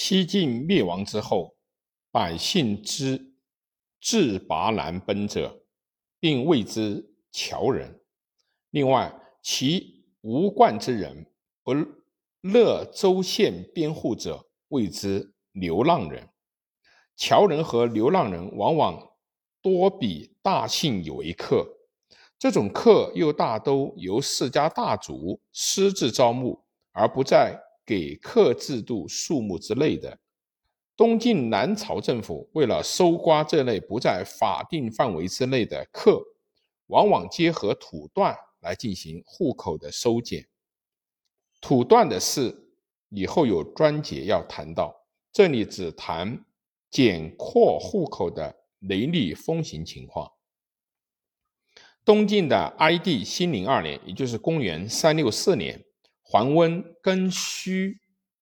西晋灭亡之后，百姓之自拔南奔者，并谓之侨人。另外，其无冠之人不乐州县边户者，谓之流浪人。侨人和流浪人往往多比大姓有一客，这种客又大都由世家大族私自招募，而不在。给客制度数目之类的，东晋南朝政府为了收刮这类不在法定范围之内的客，往往结合土断来进行户口的收减。土断的事以后有专节要谈到，这里只谈减扩户口的雷厉风行情况。东晋的哀帝兴宁二年，也就是公元三六四年。桓温庚戌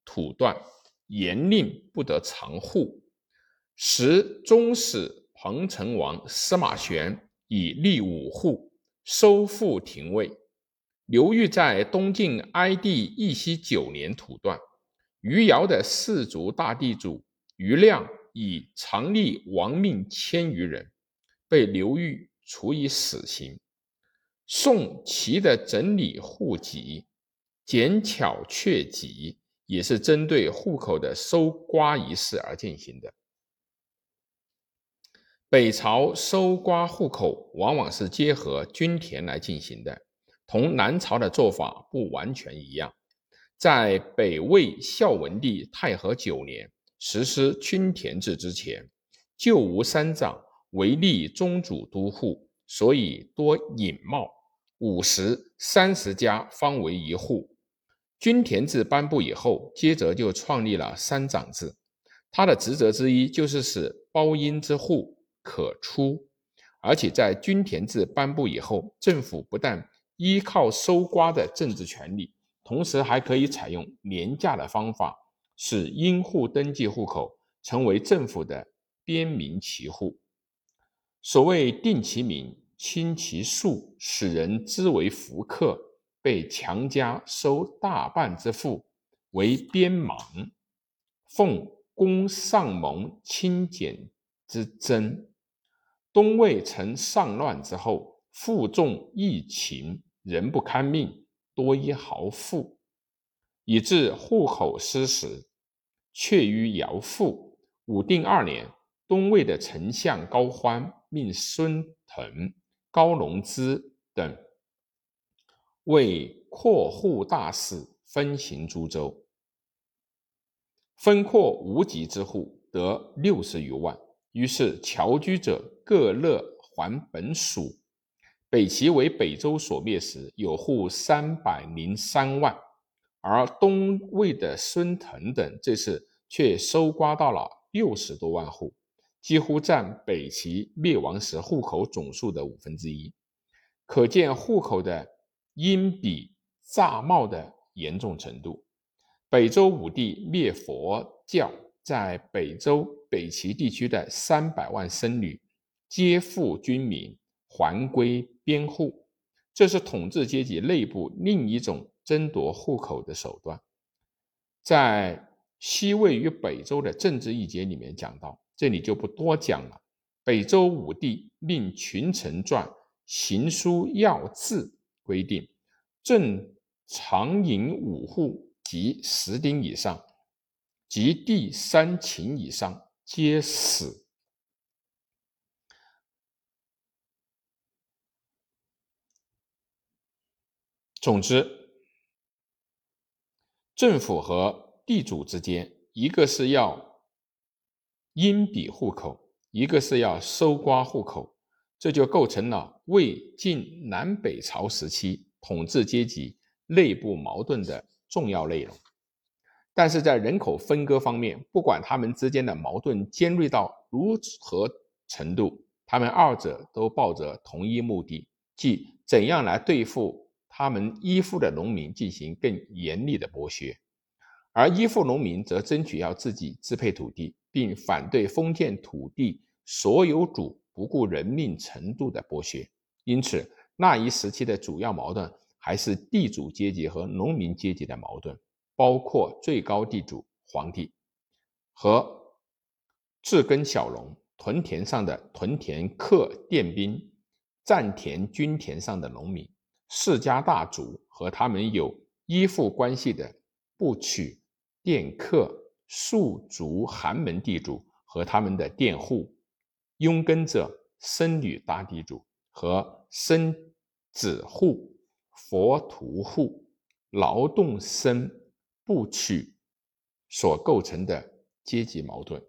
土断，严令不得藏户。时中使彭城王司马玄以立五户，收复廷尉。刘裕在东晋哀帝义熙九年土断，余姚的氏族大地主余亮以藏立亡命千余人，被刘裕处以死刑。宋齐的整理户籍。简巧确籍也是针对户口的搜刮仪式而进行的。北朝搜刮户口往往是结合均田来进行的，同南朝的做法不完全一样。在北魏孝文帝太和九年实施均田制之前，旧吴三长唯立宗主都户，所以多隐冒，五十、三十家方为一户。均田制颁布以后，接着就创立了三长制。他的职责之一就是使包阴之户可出。而且在均田制颁布以后，政府不但依靠收刮的政治权利，同时还可以采用廉价的方法，使阴户登记户口，成为政府的边民旗户。所谓定其名，清其数，使人知为福客。被强加收大半之赋为边莽，奉公上蒙清简之征。东魏曾上乱之后，负重疫情，人不堪命，多依豪富，以致户口失实，却于姚父。武定二年，东魏的丞相高欢命孙腾、高龙之等。为扩户大事，分行诸州，分扩无极之户得六十余万。于是侨居者各乐还本属。北齐为北周所灭时，有户三百零三万，而东魏的孙腾等这次却收刮到了六十多万户，几乎占北齐灭亡时户口总数的五分之一。可见户口的。因比诈冒的严重程度，北周武帝灭佛教，在北周北齐地区的三百万僧侣皆付军民，还归边户，这是统治阶级内部另一种争夺户口的手段。在西魏与北周的政治一节里面讲到，这里就不多讲了。北周武帝命群臣传行书要字。规定，正常营五户及十丁以上，及第三秦以上，皆死。总之，政府和地主之间，一个是要阴比户口，一个是要搜刮户口。这就构成了魏晋南北朝时期统治阶级内部矛盾的重要内容。但是在人口分割方面，不管他们之间的矛盾尖锐到如何程度，他们二者都抱着同一目的，即怎样来对付他们依附的农民进行更严厉的剥削。而依附农民则争取要自己支配土地，并反对封建土地所有主。不顾人命程度的剥削，因此那一时期的主要矛盾还是地主阶级和农民阶级的矛盾，包括最高地主皇帝。和治耕小农，屯田上的屯田客佃兵，占田均田上的农民，世家大族和他们有依附关系的部曲、佃客、庶族、寒门地主和他们的佃户，拥耕者、僧侣大地主和僧子户、佛徒户、劳动僧部曲所构成的阶级矛盾。